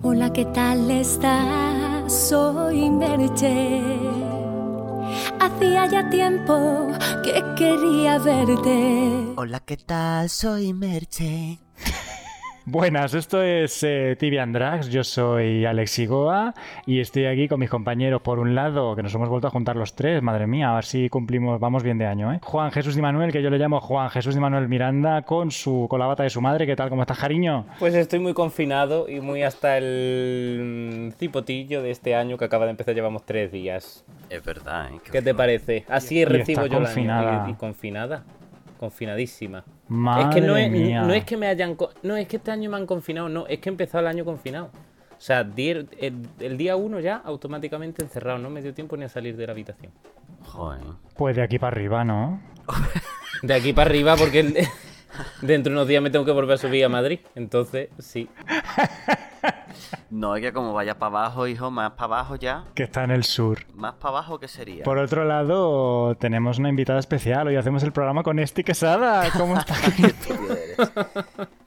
Hola, ¿qué tal estás? Soy Merche. Hacía ya tiempo que quería verte. Hola, ¿qué tal? Soy Merche. Buenas, esto es eh, Drags, yo soy Alex Igoa y estoy aquí con mis compañeros. Por un lado, que nos hemos vuelto a juntar los tres, madre mía, a ver si cumplimos, vamos bien de año, ¿eh? Juan Jesús y Manuel, que yo le llamo Juan Jesús y Manuel Miranda, con su con la bata de su madre. ¿Qué tal? ¿Cómo estás, cariño? Pues estoy muy confinado y muy hasta el cipotillo de este año que acaba de empezar, llevamos tres días. Es verdad, ¿eh? ¿Qué te parece? Así Y recibo está yo confinada. la y, y confinada. Confinadísima. Madre es que no es, mía. no es que me hayan. No, es que este año me han confinado, no, es que he empezado el año confinado. O sea, el, el- el día uno ya automáticamente encerrado, no me dio tiempo ni a salir de la habitación. Joder. Pues de aquí para arriba, ¿no? De aquí para arriba, porque dentro de unos días me tengo que volver a subir a Madrid. Entonces, sí. No, es que como vayas para abajo, hijo, más para abajo ya. Que está en el sur. Más para abajo, ¿qué sería? Por otro lado, tenemos una invitada especial. Hoy hacemos el programa con Esti Quesada. ¿Cómo estás? Estúpido eres.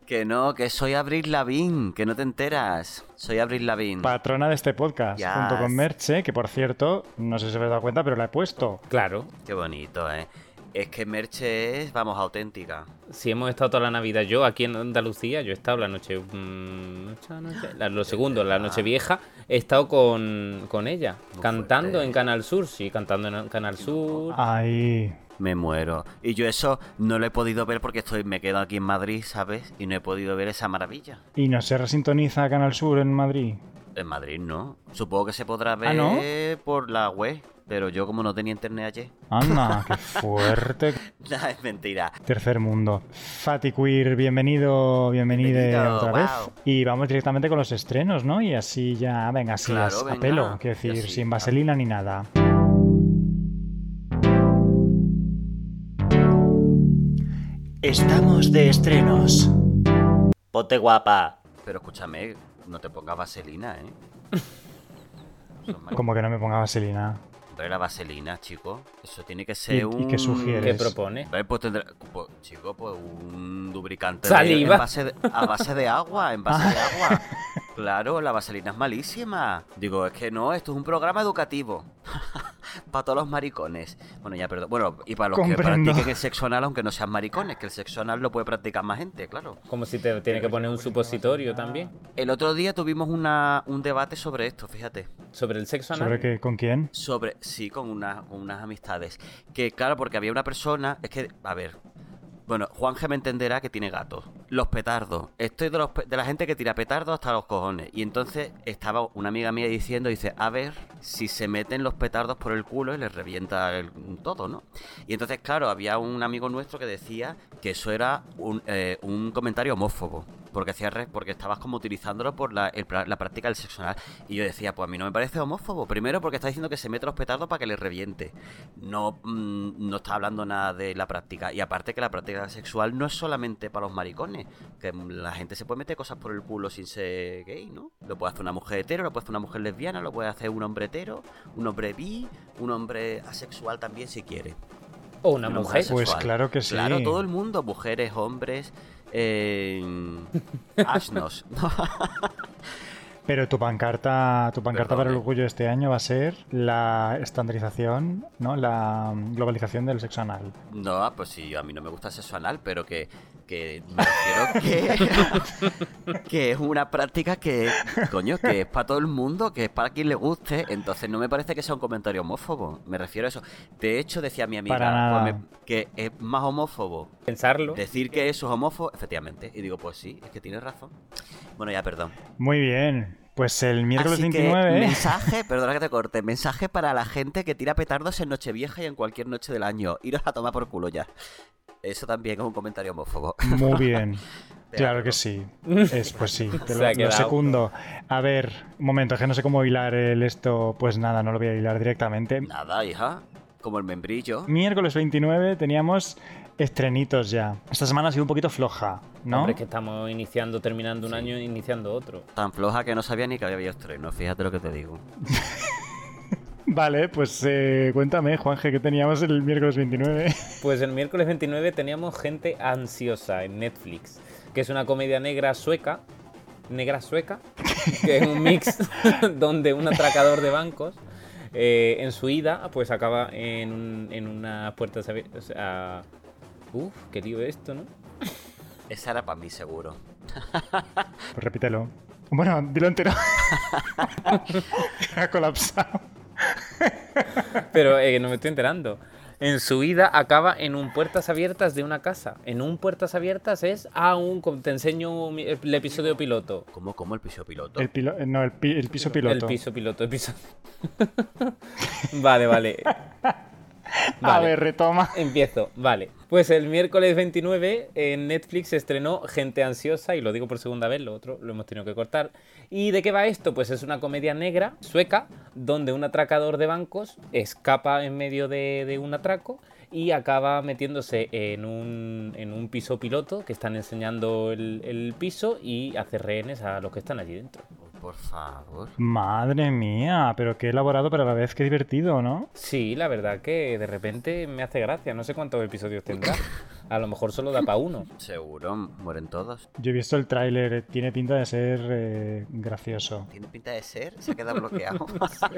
que no, que soy Abril Lavín, que no te enteras. Soy Abril Lavín. Patrona de este podcast, Yes. junto con Merche, que por cierto, no sé si os habéis dado cuenta, pero la he puesto. Claro. Qué bonito, ¿eh? Es que Merche es, vamos, auténtica. Si hemos estado toda la Navidad, yo aquí en Andalucía, yo he estado la noche. mm, noche, noche- la- lo segundo, la noche vieja, he estado con, con ella, Muy cantando fuerte. en Canal Sur, sí, cantando en Canal Sur. Ahí. Me muero. Y yo eso no lo he podido ver porque estoy, me quedo aquí en Madrid, ¿sabes? Y no he podido ver esa maravilla. ¿Y no se resintoniza Canal Sur en Madrid? En Madrid no. Supongo que se podrá ver ¿Ah, no? por la web. Pero yo como no tenía internet ayer. Anda, qué fuerte. Nah, es mentira. Tercer mundo. Fati Queer, bienvenido, bienvenide Bienvenido, otra wow. vez. Y vamos directamente con los estrenos, ¿no? Y así ya, venga, así Claro, as- a venga, pelo, quiero decir, sin claro. vaselina ni nada. Estamos de estrenos. Ponte guapa. Pero escúchame, no te pongas vaselina, ¿eh? Es Como que no me ponga vaselina. Hombre, la vaselina, chico. Eso tiene que ser ¿Y- y un... qué sugieres? ¿Qué propone? Hombre, pues tendrá... pues, chico, pues un lubricante Saliva. De, en base de- a base de agua, en base de agua. Claro, la vaselina es malísima. Digo, es que no, esto es un programa educativo. para todos los maricones. Bueno, ya, perdón. Bueno, y para los que practiquen el sexo anal, aunque no sean maricones, que el sexo anal lo puede practicar más gente, claro. Como si te tiene que poner un supositorio también. El otro día tuvimos una, un debate sobre esto, fíjate. Sobre el sexo anal. ¿Sobre qué? ¿Con quién? Sobre, sí, con, una- con unas amistades. Que claro, porque había una persona, es que, a ver, bueno, Juanje me entenderá que tiene gatos. Los petardos. Estoy de, los de la gente que tira petardos hasta los cojones. Y entonces estaba una amiga mía diciendo, dice, a ver si se meten los petardos por el culo y les revienta el, todo, ¿no? Y entonces, claro, había un amigo nuestro que decía que eso era un, eh, un comentario homófobo. Porque, hacía re- porque estabas como utilizándolo por la, el la práctica del sexo anal. Y yo decía, pues a mí no me parece homófobo. Primero porque está diciendo que se mete los petardos para que le reviente. No, mm, no está hablando nada de la práctica. Y aparte que la práctica sexual no es solamente para los maricones. Que la gente se puede meter cosas por el culo sin ser gay, ¿no? Lo puede hacer una mujer hetero, lo puede hacer una mujer lesbiana, lo puede hacer un hombre hetero, un hombre bi, un hombre asexual también si quiere. O una Una mujer. mujer Pues claro que sí. Claro, todo el mundo, mujeres, hombres, eh, asnos. Pero tu pancarta, tu pancarta para el Perdone. orgullo de este año va a ser la estandarización, ¿no? La mm, globalización del sexo anal. No, pues sí, a mí no me gusta el sexo anal, pero que, que me refiero que, que es una práctica que, coño, que es para todo el mundo, que es para quien le guste, entonces no me parece que sea un comentario homófobo, me refiero a eso. De hecho, decía mi amiga Para nada. pues me- que es más homófobo Pensarlo. decir que eso es homófobo, efectivamente, y digo, pues sí, es que tienes razón. Bueno, ya, perdón. Muy bien. Pues el miércoles Así 29. que mensaje, perdona que te corte, mensaje para la gente que tira petardos en Nochevieja y en cualquier noche del año. Iros a tomar por culo ya. Eso también es un comentario homófobo. Muy bien. Claro que sí. Es, pues sí, te Se lo, ha lo secundo. A ver, un momento, es que no sé cómo hilar el esto. Pues nada, no lo voy a hilar directamente. Nada, hija. Como el membrillo. Miércoles 29 teníamos estrenitos ya. Esta semana ha sido un poquito floja, ¿no? Hombre, es que estamos iniciando, terminando un año, iniciando otro. Tan floja que no sabía ni que había estreno. Fíjate lo que te digo. Vale, pues eh, cuéntame, Juanje, ¿qué teníamos el miércoles 29? Pues el miércoles 29 teníamos Gente Ansiosa en Netflix, que es una comedia negra sueca negra sueca, que es un mix donde un atracador de bancos eh, en su ida pues acaba en, un- en una puerta... O sea, uf, qué lío esto, ¿no? Esa era para mí, seguro. Pues repítelo. Bueno, dilo entero. ha colapsado. Pero eh, no me estoy enterando. En su ida acaba en un puertas abiertas de una casa. En un puertas abiertas es a un... Te enseño el episodio piloto. ¿Cómo, cómo el piso piloto? El, pilo- no, el, pi- el piso piloto. El piso piloto, el piso... vale, vale. A ver, retoma. Empiezo, vale. Pues el miércoles 29 en Netflix se estrenó Gente Ansiosa, y lo digo por segunda vez, lo otro lo hemos tenido que cortar. ¿Y de qué va esto? Pues es una comedia negra, sueca, donde un atracador de bancos escapa en medio de, de un atraco y acaba metiéndose en un, en un piso piloto que están enseñando el, el piso y hace rehenes a los que están allí dentro. Uy, por favor. Madre mía, pero qué elaborado, pero a la vez qué divertido, ¿no? Sí, la verdad que de repente me hace gracia. No sé cuántos episodios tendrá. A lo mejor solo da para uno. Seguro, mueren todos. Yo he visto el tráiler, tiene pinta de ser eh, gracioso. ¿Tiene pinta de ser? Se queda bloqueado.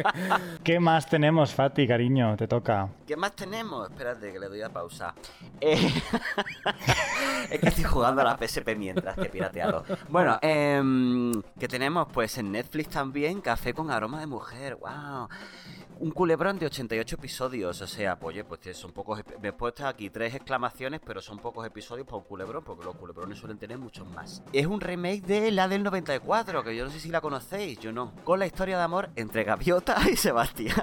¿Qué más tenemos, Fati, cariño? Te toca. ¿Qué más tenemos? Espérate que le doy a pausa. Eh, es que estoy jugando a la PSP mientras que pirateado. Bueno, em, ¿qué tenemos? Pues en Netflix también Café con aroma de mujer. ¡Wow! Un culebrón de 88 episodios. O sea, pues, oye, pues son pocos. Me he puesto aquí tres exclamaciones, pero son pocos episodios para un culebrón, porque los culebrones suelen tener muchos más. Es un remake de la del 94, que yo no sé si la conocéis, yo no. Con la historia de amor entre Gaviota y Sebastián.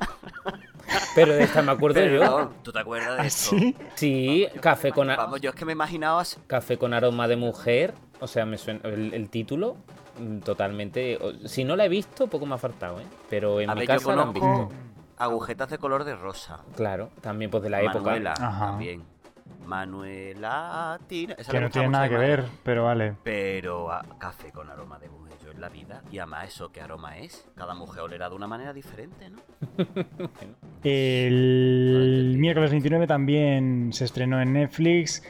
Pero de esta me acuerdo yo. ¿Tú te acuerdas de ¿Ah, esto? sí? Sí, café con, a- Vamos, yo es que me imaginaba así- café con aroma de mujer. O sea, me suena el, el título mm, totalmente. Si no la he visto, poco me ha faltado, ¿eh? Pero en A mi ver, yo casa la han visto. agujetas de color de rosa. Claro, también pues de la época. Manuela Ajá. también. Manuela Tina. esa Que no tiene nada que ver, pero vale. Pero a- café con aroma de mujer yo en la vida. Y además, ¿eso qué aroma es? Cada mujer olerá de una manera diferente, ¿no? El miércoles 29 también se estrenó en Netflix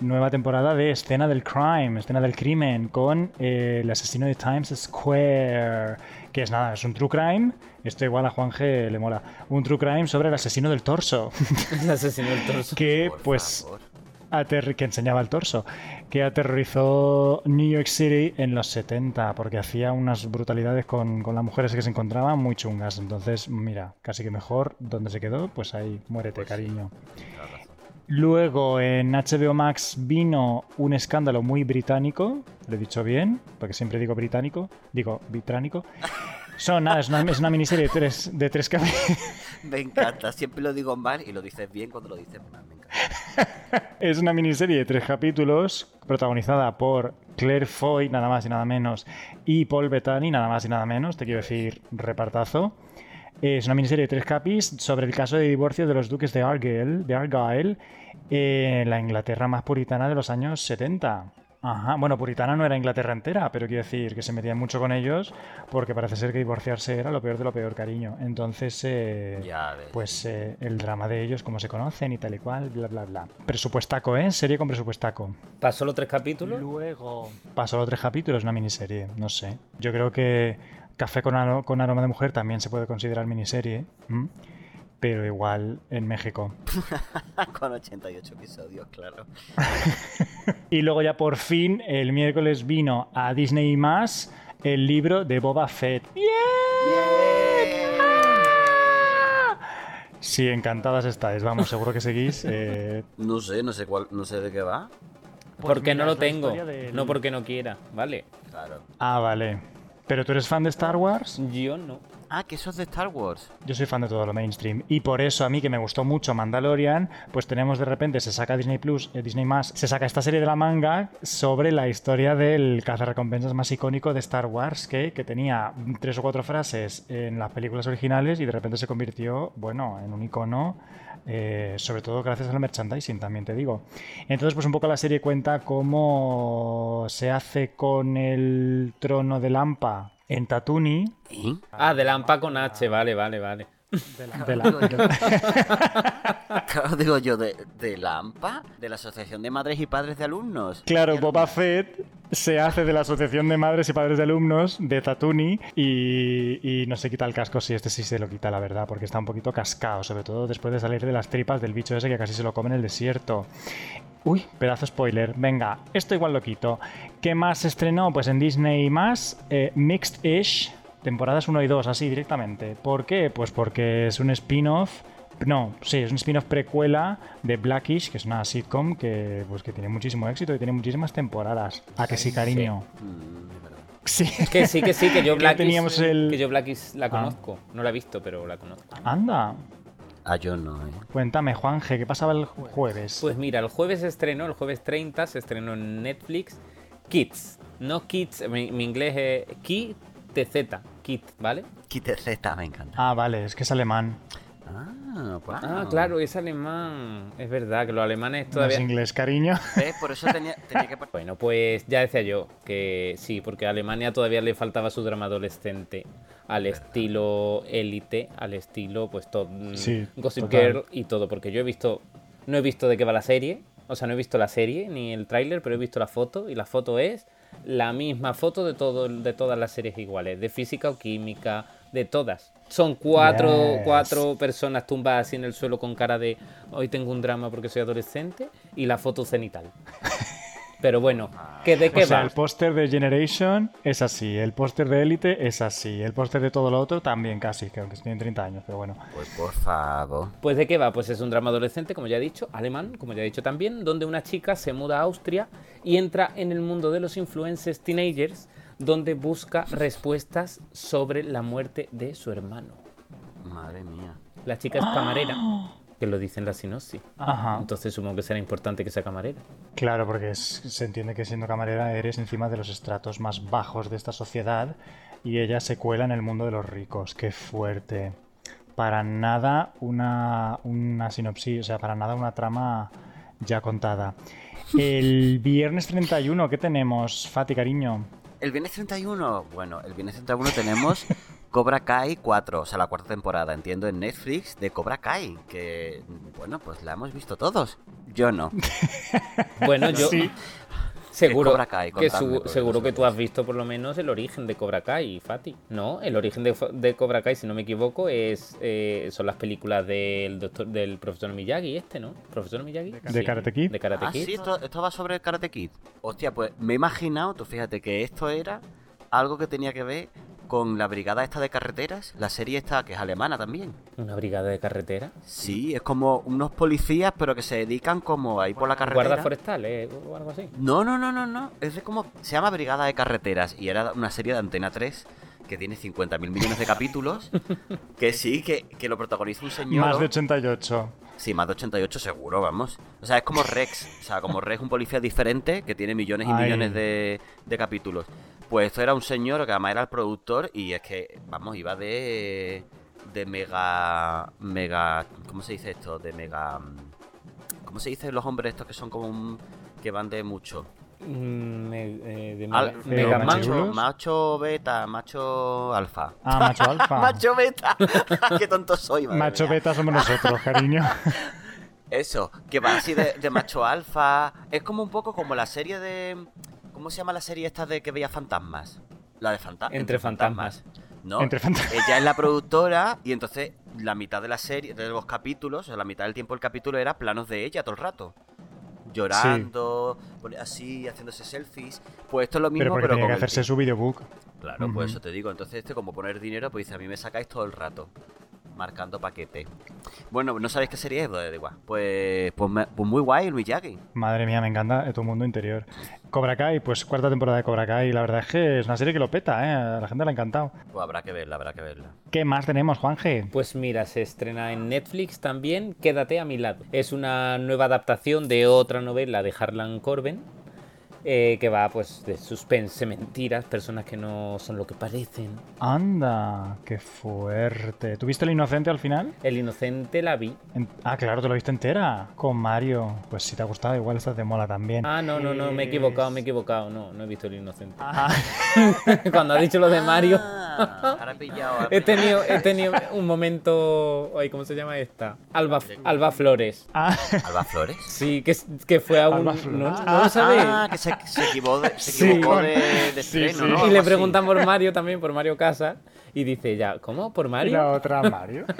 nueva temporada de Escena del Crime, Escena del Crimen, con eh, el asesino de Times Square, que es nada, es un true crime. Esto igual a Juan G le mola. Un true crime sobre el asesino del torso, El asesino del torso. que Por pues que enseñaba el torso, que aterrorizó New York City en los 70, porque hacía unas brutalidades con, con las mujeres que se encontraban muy chungas. Entonces, mira, casi que mejor, donde se quedó, pues ahí, muérete, Pues cariño. Luego en HBO Max vino un escándalo muy británico, lo he dicho bien, porque siempre digo británico, digo británico. Son, nada, es una, es una miniserie de tres, de tres capítulos. Me encanta. Siempre lo digo mal y lo dices bien cuando lo dices mal. Me encanta. Es una miniserie de tres capítulos protagonizada por Claire Foy, nada más y nada menos, y Paul Bettany, nada más y nada menos, te quiero decir, repartazo. Es una miniserie de tres capis sobre el caso de divorcio de los duques de Argyle, de Argyle en la Inglaterra más puritana de los años 70. Ajá, bueno, puritana no era Inglaterra entera, pero quiero decir que se metían mucho con ellos porque parece ser que divorciarse era lo peor de lo peor, cariño. Entonces, eh, Ya pues eh, el drama de ellos, cómo se conocen y tal y cual, bla, bla, bla. Presupuestaco, ¿eh? Serie con presupuestaco. Pasó los tres capítulos. Luego pasó los tres capítulos, una miniserie, no sé. Yo creo que Café con, aro- con aroma de mujer también se puede considerar miniserie. Pero igual en México. Con 88 episodios, claro. Y luego ya por fin el miércoles vino a Disney más el libro de Boba Fett. Sí, encantadas estáis, vamos, seguro que seguís. eh, No sé, no sé cuál, no sé de qué va. porque mira, no lo tengo. del- No porque no quiera, ¿vale? Claro. Ah, vale. ¿Pero tú eres fan de Star Wars? Yo no. Ah, que eso es de Star Wars. Yo soy fan de todo lo mainstream y por eso a mí que me gustó mucho Mandalorian, pues tenemos de repente se saca Disney Plus, eh, Disney más, se saca esta serie de la manga sobre la historia del cazarrecompensas más icónico de Star Wars que, que tenía tres o cuatro frases en las películas originales y de repente se convirtió, bueno, en un icono. eh, sobre todo gracias al merchandising, también te digo. Entonces, pues un poco la serie cuenta cómo se hace con el trono de Lampa en Tatooine, ¿Eh? Ah, de Lampa con H, vale, vale, vale. De la- de la- Claro, digo yo, de, de la AMPA, de la Asociación de Madres y Padres de Alumnos. Claro, Boba. Fett se hace de la Asociación de Madres y Padres de Alumnos de Tatooine y, y no se quita el casco. Sí, este sí se lo quita, la verdad, porque está un poquito cascado, sobre todo después de salir de las tripas del bicho ese que casi se lo come en el desierto. Uy, pedazo spoiler. Venga, esto igual lo quito. ¿Qué más se estrenó? Pues en Disney más, eh, Mixed Ish, temporadas 1 y 2, así directamente. ¿Por qué? Pues porque es un spin-off. No, sí, es un spin-off precuela de Blackish, que es una sitcom que, pues, que tiene muchísimo éxito y tiene muchísimas temporadas. ¿A que sí, cariño? Mm, es verdad. Sí. Que sí, que sí, que yo Ya Blackis, teníamos el- que yo Blackis la Ah. conozco. No la he visto, pero la conozco. Anda. Ah, yo no, ¿eh? Cuéntame, Juanje, ¿qué pasaba el jueves? Pues mira, el jueves se estrenó, el jueves 30 se estrenó en Netflix Kids. No Kids, mi, mi inglés es Ki TZ, Kids, ¿vale? Quite Z, me encanta. Ah, vale, es que es alemán. Ah, wow. Ah, claro, es alemán. Es verdad que los alemanes No es todavía... inglés, cariño. ¿Ves? Por eso tenía, tenía que... Bueno, pues ya decía yo que sí, porque a Alemania todavía le faltaba su drama adolescente al estilo élite, al estilo pues todo Sí, Gossip total. Girl y todo, porque yo he visto no he visto de qué va la serie, o sea, no he visto la serie ni el tráiler, pero he visto la foto y la foto es la misma foto de todo de todas las series iguales, de física o química, de todas. Son cuatro, Yes. cuatro personas tumbadas así en el suelo con cara de hoy tengo un drama porque soy adolescente y la foto cenital. Pero bueno, ¿que ¿de qué O sea, va? el póster de Generation es así, el póster de Elite es así, el póster de todo lo otro también casi, que aunque tienen 30 años, pero bueno. Pues por favor. Pues de qué va? Pues es un drama adolescente, como ya he dicho, alemán, como ya he dicho también, donde una chica se muda a Austria y entra en el mundo de los influencers teenagers, donde busca respuestas sobre la muerte de su hermano. Madre mía. La chica es camarera, que lo dice en la sinopsis. Ajá. Entonces supongo que será importante que sea camarera. Claro, porque es- se entiende que siendo camarera eres encima de los estratos más bajos de esta sociedad y ella se cuela en el mundo de los ricos. Qué fuerte. Para nada una, una sinopsis, o sea, para nada una trama ya contada. El viernes 31, ¿qué tenemos, Fati, cariño? El viernes 31, bueno, el viernes 31 tenemos Cobra Kai 4, o sea, la cuarta temporada, entiendo, en Netflix de Cobra Kai, que, bueno, pues la hemos visto todos. Yo no. Bueno, yo Sí. Seguro, Cobra Kai, que su- seguro que tú has visto por lo menos el origen de Cobra Kai, Fati. No, el origen de, de Cobra Kai, si no me equivoco, es eh, son las películas del doctor del profesor Miyagi, este, ¿no? ¿Profesor Miyagi? De Karate Kid. De Karate Ah, Kid. sí, esto, esto va sobre Karate Kid. Hostia, pues me he imaginado, tú fíjate que esto era algo que tenía que ver con la brigada esta de carreteras, la serie esta que es alemana también. Una brigada de carretera. Sí, es como unos policías, pero que se dedican como a ir por la carretera. Guarda forestal, eh, o algo así. No, no, no, no, no. Es de como. Se llama Brigada de Carreteras y era una serie de Antena 3 que tiene 50.000 millones de capítulos. que sí, que, que lo protagoniza un señor. Más de 88. Sí, más de 88 seguro, vamos. O sea, es como Rex. O sea, como Rex, un policía diferente que tiene millones y Ay. millones de, de capítulos. Pues esto era un señor que además era el productor y es que, vamos, iba de. de mega. mega. ¿Cómo se dice esto? De mega. ¿Cómo se dice los hombres estos que son como un. que van de mucho? Mm, eh, de Al- Mega- ¿de Mega machirulo? macho, macho beta, macho alfa. Ah, macho alfa. Macho beta. Qué tonto soy, madre Macho mía. beta somos nosotros, cariño. Eso, que va así de, de macho alfa. Es como un poco como la serie de. ¿Cómo se llama la serie esta de que veía fantasmas? La de fantasmas. Entre fantasmas. No, Entre fantasmas. ella es la productora y entonces la mitad de la serie, de los capítulos, o sea, la mitad del tiempo del capítulo era planos de ella todo el rato. Llorando, pone- así, haciéndose selfies. Pues esto es lo mismo, Pero porque pero con que hacerse su videobook. Claro, pues eso te digo. Entonces, este, como poner dinero, pues dice, a mí me sacáis todo el rato. Marcando paquete. Bueno, ¿no sabéis qué serie es? Pues, da igual. Pues, pues, me- pues muy guay el Miyagi. Madre mía, me encanta tu mundo interior. Cobra Kai, pues cuarta temporada de Cobra Kai. La verdad es que es una serie que lo peta, ¿eh? A la gente le ha encantado. Pues habrá que verla, habrá que verla. ¿Qué más tenemos, Juanje? Pues mira, se estrena en Netflix también Quédate a mi lado. Es una nueva adaptación de otra novela de Harlan Coben eh, que va pues de suspense, mentiras, personas que no son lo que parecen. Anda, qué fuerte. ¿Tuviste el inocente al final? El inocente la vi. En- Ah, claro, te lo viste entera. Con Mario. Pues si te ha gustado, igual esta te mola también. Ah, no, no, no, me he equivocado, me he equivocado. No, no he visto el inocente. Ah, Cuando ha dicho lo de Mario, Ah, ahora he pillado. ahora he he pillado. tenido, he tenido un momento. Ay, ¿cómo se llama esta? Alba, Alba Flores. ah, ¿Alba Flores? Sí, que, que fue a un. Alba ¿No, Flores. no lo sabéis? Ah, que se, se equivocó de, se Sí, equivocó con- de, de sí, estreno, sí. ¿no? y le así. preguntan por Mario también, por Mario Casas. Y dice ya, ¿cómo? ¿Por y Mario? la otra Mario.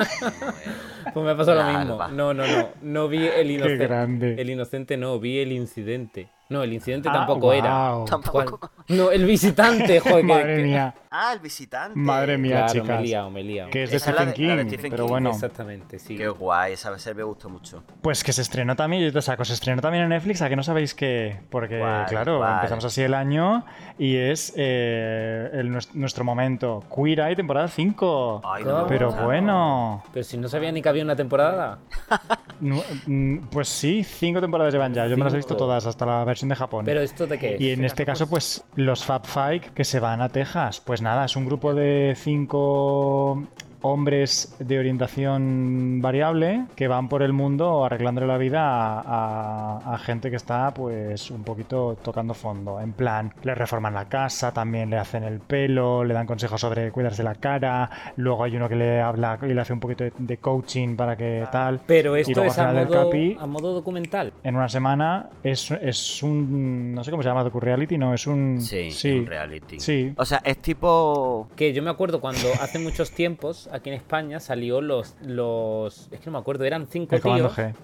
Pues me ha pasado lo mismo. No, no, no. No vi el inocente. grande. El inocente no, vi el incidente. No, el incidente Ah, tampoco era. Tampoco. ¿Cuál? No, el visitante, joder. que- Madre que- mía. Ah, el visitante. Madre mía, Claro, me he chicas. liado, me he liado. Que es de Esa es la Stephen de- la de King. Stephen pero King, bueno. Exactamente, sí. Qué guay, esa vez me gustó mucho. Pues que se estrenó también, yo te saco, se estrenó también en Netflix, ¿a que no sabéis qué? Porque, claro, empezamos así el año y es eh, el- nues- nuestro momento. Queer Eye, temporada 5. Ay, no me Pero bueno, Pero si no sabía ni que había una temporada. mm, pues sí, cinco temporadas llevan ya. Yo me las he visto todas, hasta la versión de Japón. Pero esto de qué es? Y en este caso, pues los Fab Five que se van a Texas. Pues nada, es un grupo de cinco hombres de orientación variable que van por el mundo arreglándole la vida a, a- a gente que está pues un poquito tocando fondo. En plan, le reforman la casa, también le hacen el pelo, le dan consejos sobre cuidarse la cara. Luego hay uno que le habla y le hace un poquito de, de coaching para que tal. Pero Y esto luego es a modo, capi- a modo documental. en una semana es, es un no sé cómo se llama docu-reality no es un Sí, sí un reality. sí O sea, es tipo. Que yo me acuerdo cuando hace muchos tiempos aquí en España salió los. los es que no me acuerdo, eran cinco el comando G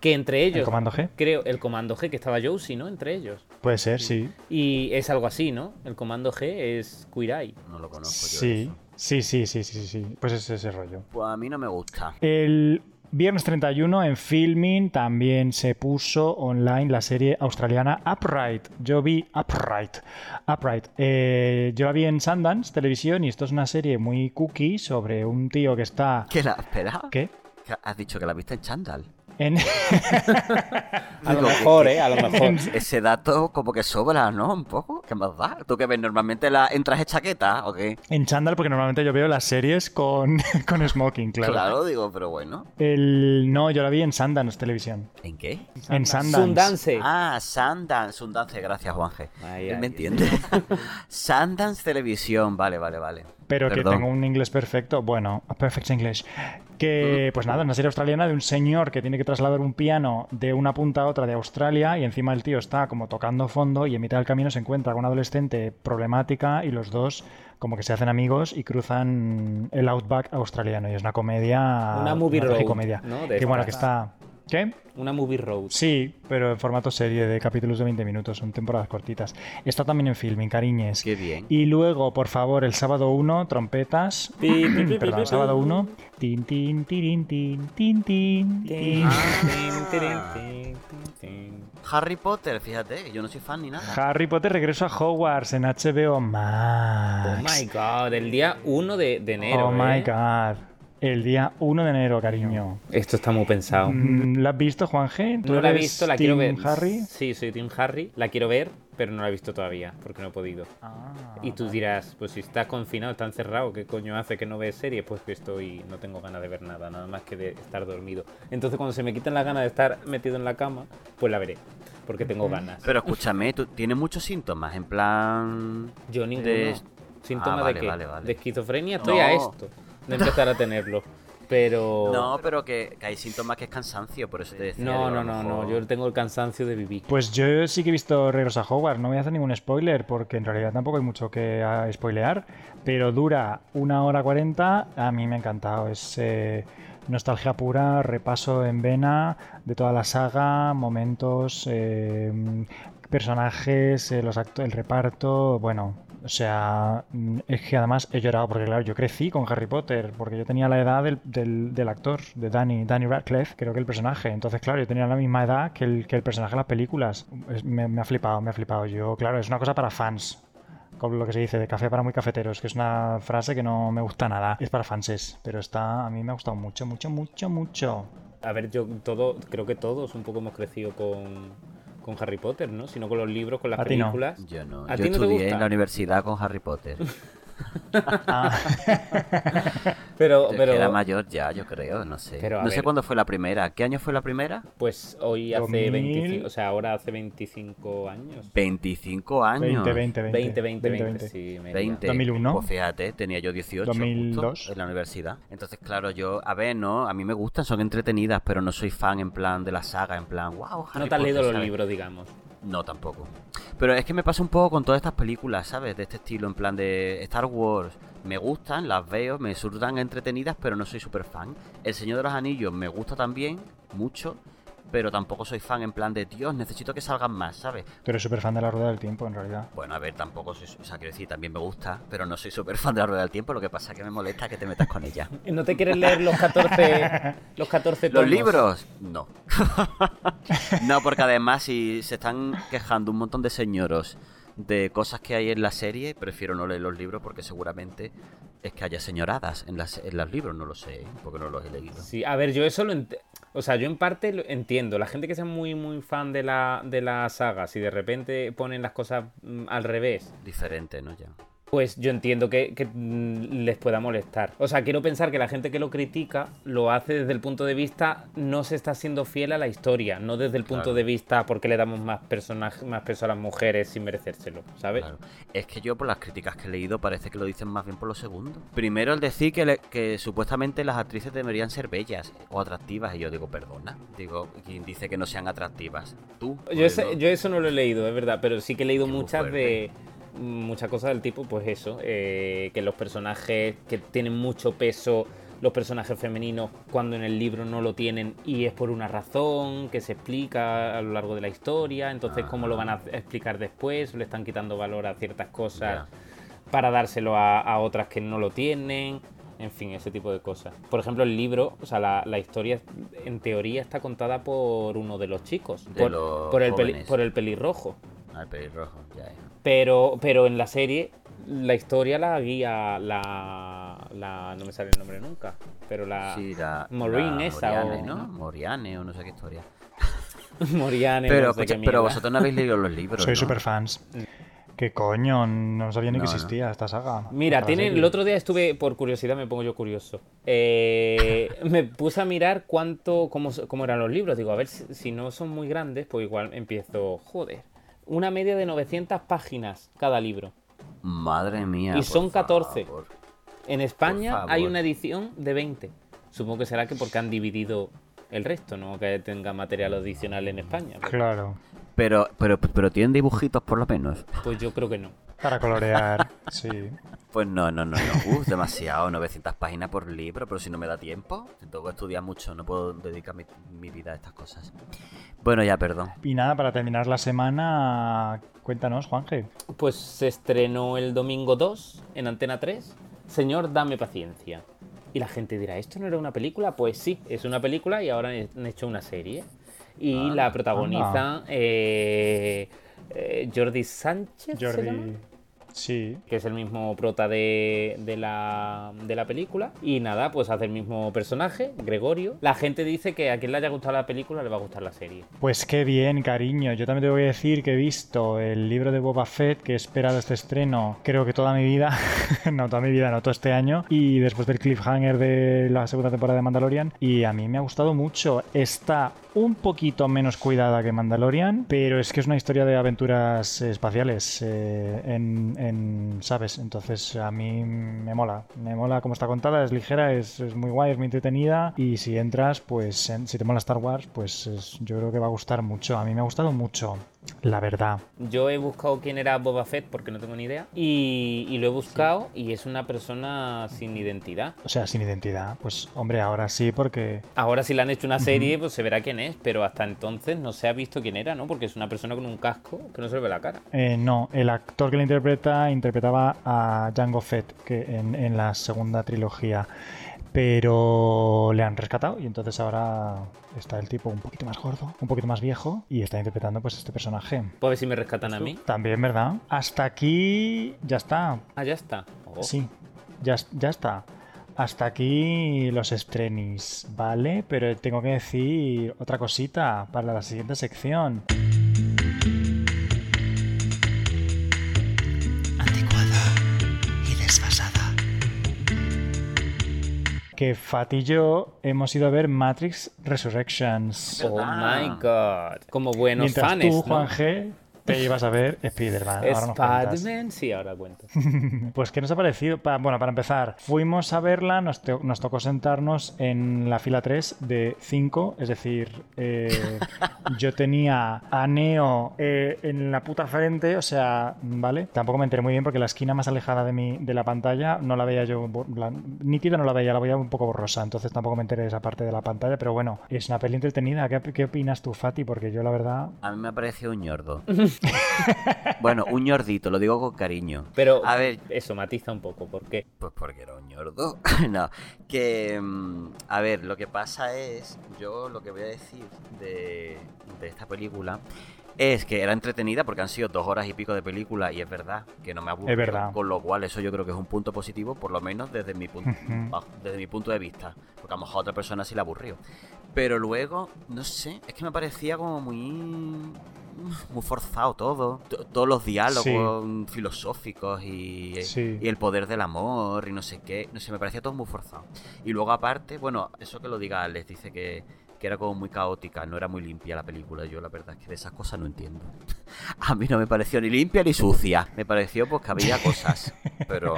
que entre ellos. el comando G Creo, el comando G, que estaba Josie, ¿no? Entre ellos. puede ser sí Y es algo así, ¿no? El comando G es Eye. No lo conozco yo. sí eso. sí sí sí sí sí sí pues es ese rollo Pues a mí no me gusta. el Viernes 31 en Filming también se puso online la serie australiana Upright. Yo vi Upright. Upright. Eh, yo la vi en Sundance Televisión y esto es una serie muy cookie sobre un tío que está... ¿Qué la espera? ¿Qué? ¿Qué Has dicho que la viste en chándal. En... A lo mejor, ¿qué- ¿eh? A lo mejor. Ese dato como que sobra, ¿no? Un poco. ¿Qué más da? ¿Tú que ves normalmente la en traje chaqueta o qué? En chándal, porque normalmente yo veo las series con, con smoking, claro. Claro. digo, pero bueno. El, no, yo la vi en Sundance Televisión. ¿En qué? En Sundance. Sundance. Ah, Sundance, Sundance, gracias Juanje. Ay, Él ay. me entiende. Sundance Televisión, vale, vale, vale. Pero que tengo un inglés perfecto. Bueno, a perfect English. Que, pues nada, una serie australiana de un señor que tiene que trasladar un piano de una punta a otra de Australia y encima el tío está como tocando fondo y en mitad del camino se encuentra con una adolescente problemática y los dos como que se hacen amigos y cruzan el outback australiano y es una comedia Una movie road, tragicomedia. ¿no? De que bueno que está ¿qué? Una movie road. Sí, pero en formato serie de capítulos de 20 minutos, son temporadas cortitas. Está también en filming, cariñes. Qué bien. Y luego, por favor, el sábado 1, trompetas. Perdón, sábado pi. 1. Tin. Harry Potter, fíjate, que yo no soy fan ni nada. Harry Potter regreso a Hogwarts en HBO Oh Max. my god, el día 1 de, de enero. Oh my ¿eh? god. El día 1 de enero, cariño. Esto está muy pensado. Mm, ¿La has visto, Juan G? ¿Tú No la he visto, la team quiero ver. Harry? Sí, soy Team Harry. La quiero ver, pero no la he visto todavía, porque no he podido. Ah, Y tú dirás, pues si estás confinado, está encerrado, ¿qué coño hace que no ves serie? Pues que estoy, no tengo ganas de ver nada, nada más que de estar dormido. Entonces cuando se me quiten las ganas de estar metido en la cama, pues la veré, porque tengo ganas. Pero escúchame, tú tienes muchos síntomas, en plan. Yo ninguno. de- ¿Síntoma Ah, vale, de qué? vale, vale. De esquizofrenia estoy a No. esto, de empezar a tenerlo. Pero... No, pero que, que hay síntomas que es cansancio, por eso te decía. No, no, no, no, yo tengo el cansancio de vivir. Pues yo sí que he visto Regreso a Hogwarts, no voy a hacer ningún spoiler porque en realidad tampoco hay mucho que ah, spoilear, pero dura una hora cuarenta, a mí me ha encantado, es eh, nostalgia pura, repaso en vena de toda la saga, momentos, eh, personajes, eh, los el reparto, bueno, o sea, mm, es que además he llorado porque claro, yo crecí con Harry Potter, porque yo tenía la edad del, del- actor, de Danny, Danny Radcliffe, creo que el personaje. Entonces, claro, yo tenía la misma edad que el, que el personaje de las películas. Me, ha flipado, me ha flipado. Yo, claro, es una cosa para fans. Con lo que se dice de café para muy cafeteros, que es una frase que no me gusta nada. Es para fanses, pero está, a mí me ha gustado mucho, mucho, mucho, mucho. A ver, yo todo, creo que todos un poco hemos crecido con, con Harry Potter, ¿no? Sino con los libros, con las A ti no. películas. Yo no. ¿A Yo ti no te estudié gusta? en la universidad con Harry Potter. Ah, Pero, Era mayor ya, yo creo, no sé. Pero, no sé cuándo fue la primera. ¿Qué año fue la primera? pues hoy hace 2000. 25, o sea, ahora hace 25 años. 25 años. 20, 20, 20. 20, 20, 20, 20. sí. me 20. 2001. Pues fíjate, tenía yo 18 justo 2002. en la universidad. Entonces, claro, yo, a ver, no, a mí me gustan, son entretenidas, pero no soy fan en plan de la saga, en plan, wow, Harry No te has leído Potter", los libros, digamos. No, tampoco. Pero es que me pasa un poco con todas estas películas, ¿sabes? De este estilo, en plan de Star Wars. Me gustan, las veo, me surdan entretenidas, pero no soy súper fan. El Señor de los Anillos me gusta también, mucho, pero tampoco soy fan en plan de, Dios, necesito que salgan más, ¿sabes? Tú eres súper fan de la rueda del tiempo, en realidad. Bueno, a ver, tampoco soy, o sea, quiero decir, también me gusta, pero no soy súper fan de la Rueda del Tiempo, lo que pasa es que me molesta que te metas con ella. ¿No te quieres leer los 14, los 14 ¿Los tomos? libros? No. no, porque además si se están quejando un montón de señoros de cosas que hay en la serie, prefiero no leer los libros porque seguramente es que haya señoradas en, las, en los libros, no lo sé, porque no los he leído. Sí, a ver, yo eso lo entiendo. O sea, yo en parte lo entiendo. La gente que sea muy, muy fan de la, de la saga, si de repente ponen las cosas mm, al revés, Diferente, ¿no? Ya. Pues yo entiendo que, que, mm, les pueda molestar. O sea, quiero pensar que la gente que lo critica lo hace desde el punto de vista no se está siendo fiel a la historia, no desde el punto Claro. de vista porque le damos más personajes, más peso a las mujeres sin merecérselo, ¿sabes? Claro. Es que yo por las críticas que he leído parece que lo dicen más bien por lo segundo. Primero el decir que, le- que supuestamente las actrices deberían ser bellas o atractivas y yo digo, perdona, digo, ¿quién dice que no sean atractivas? Tú. Yo, ese- yo eso no lo he leído, es verdad, pero sí que he leído Qué muchas de muchas cosas del tipo, pues eso, eh, que los personajes que tienen mucho peso, los personajes femeninos, cuando en el libro no lo tienen y es por una razón que se explica a lo largo de la historia, entonces cómo lo van a explicar después, le están quitando valor a ciertas cosas para dárselo a, a otras que no lo tienen. En fin, ese tipo de cosas. Por ejemplo, el libro, o sea, la, la historia en teoría está contada por uno de los chicos. De por, los por el peli- por el pelirrojo. Al pelirrojo, ya, ya. Pero, pero en la serie, la historia la guía la, la. No me sale el nombre nunca. Pero la. Sí, la, Maureen la esa Moriane, o- ¿no? Moriane o no sé qué historia. Moriane. Pero, no sé escucha, pero vosotros no habéis leído los libros, Soy ¿no? súper fans. ¿Qué coño? No sabía ni No, que no. existía esta saga. Mira, tiene, el otro día estuve, por curiosidad me pongo yo curioso, eh, me puse a mirar cuánto, cómo, cómo eran los libros, digo, a ver si, si no son muy grandes, pues igual empiezo, joder, una media de 900 páginas cada libro. Madre mía. Y son 14. favor. En España hay una edición de 20. Supongo que será que porque han dividido el resto, no que tenga material adicional en España. Claro. Pero, pero, pero tienen dibujitos por lo menos. Pues yo creo que no. Para colorear, sí. Pues no, no, no, no. Uf, demasiado. 900 páginas por libro, pero si no me da tiempo. Tengo que estudiar mucho, no puedo dedicar mi, mi vida a estas cosas. Bueno, ya, perdón. Y nada, para terminar la semana, cuéntanos, Juanje. Pues se estrenó el domingo 2 en Antena 3. Señor, dame paciencia. Y la gente dirá, ¿esto no era una película? Pues sí, es una película y ahora han hecho una serie. Y la protagoniza eh, eh, Jordi Sánchez, ¿se llama? Jordi. Sí. que es el mismo prota de, de la, de la película. Y nada, pues hace el mismo personaje, Gregorio. La gente dice que a quien le haya gustado la película le va a gustar la serie. Pues qué bien, cariño. Yo también te voy a decir que he visto el libro de Boba Fett, que he esperado este estreno, creo que toda mi vida. no, toda mi vida, no todo este año. Y después del cliffhanger de la segunda temporada de Mandalorian. Y a mí me ha gustado mucho. Está un poquito menos cuidada que Mandalorian, pero es que es una historia de aventuras espaciales. eh, en, en- ¿Sabes? Entonces a mí me mola. Me mola cómo está contada, es ligera, es, muy guay, es muy entretenida. Y si entras, pues si te mola Star Wars, pues es- yo creo que va a gustar mucho. A mí me ha gustado mucho, la verdad. Yo he buscado quién era Boba Fett porque no tengo ni idea. Y, y lo he buscado y es una persona sin identidad. O sea, sin identidad. Pues hombre, ahora sí, porque Ahora si le han hecho una serie, pues se verá quién es, pero hasta entonces no se ha visto quién era, ¿no? Porque es una persona con un casco que no se le ve la cara. Eh, no, el actor que le interpreta interpretaba a Jango Fett que en, en la segunda trilogía. Pero le han rescatado y entonces ahora está el tipo un poquito más gordo, un poquito más viejo y está interpretando pues este personaje. Pues a ver si me rescatan a mí. También, ¿verdad? Hasta aquí ya está. Ah, ya está. Oh. Sí, ya, ya está. Hasta aquí los estrenis, ¿vale? Pero tengo que decir otra cosita para la siguiente sección. Que Fat y yo hemos ido a ver Matrix Resurrections. Oh my god. Como buenos Mientras fans. tú, ¿no? Juan G, te ibas a ver Spider-Man. Ahora nos cuentas. Spider-Man, sí, ahora cuento. Pues, ¿qué nos ha parecido? Pa- bueno, para empezar, fuimos a verla, nos, nos tocó sentarnos en la fila 3 de 5, es decir, eh, yo tenía a Neo eh, en la puta frente, o sea, ¿vale? Tampoco me enteré muy bien porque la esquina más alejada de, mi, de la pantalla no la veía yo, la- nítida no la veía, la veía un poco borrosa, entonces tampoco me enteré de esa parte de la pantalla, pero bueno, es una peli entretenida. ¿Qué, qué opinas tú, Fati? Porque yo la verdad... A mí me ha parecido un ñordo. bueno, un ñordito, lo digo con cariño. Pero A ver, eso matiza un poco, porque Pues porque era un ñordo. no, que. mm, A ver, lo que pasa es. Yo lo que voy a decir de, de esta película es que era entretenida porque han sido dos horas y pico de película y es verdad que no me aburrió. Es verdad. Con lo cual, eso yo creo que es un punto positivo, por lo menos desde mi punto, desde mi punto de vista. Porque a lo mejor a otra persona sí la aburrió. Pero luego, no sé, es que me parecía como muy. Muy forzado todo. T- Todos los diálogos filosóficos y, Sí. y el poder del amor y no sé qué. No sé, me parecía todo muy forzado. Y luego aparte, bueno, eso que lo diga Alex, dice que, que era como muy caótica, no era muy limpia la película. Yo la verdad es que de esas cosas no entiendo. A mí no me pareció ni limpia ni sucia. Me pareció pues que había cosas. Pero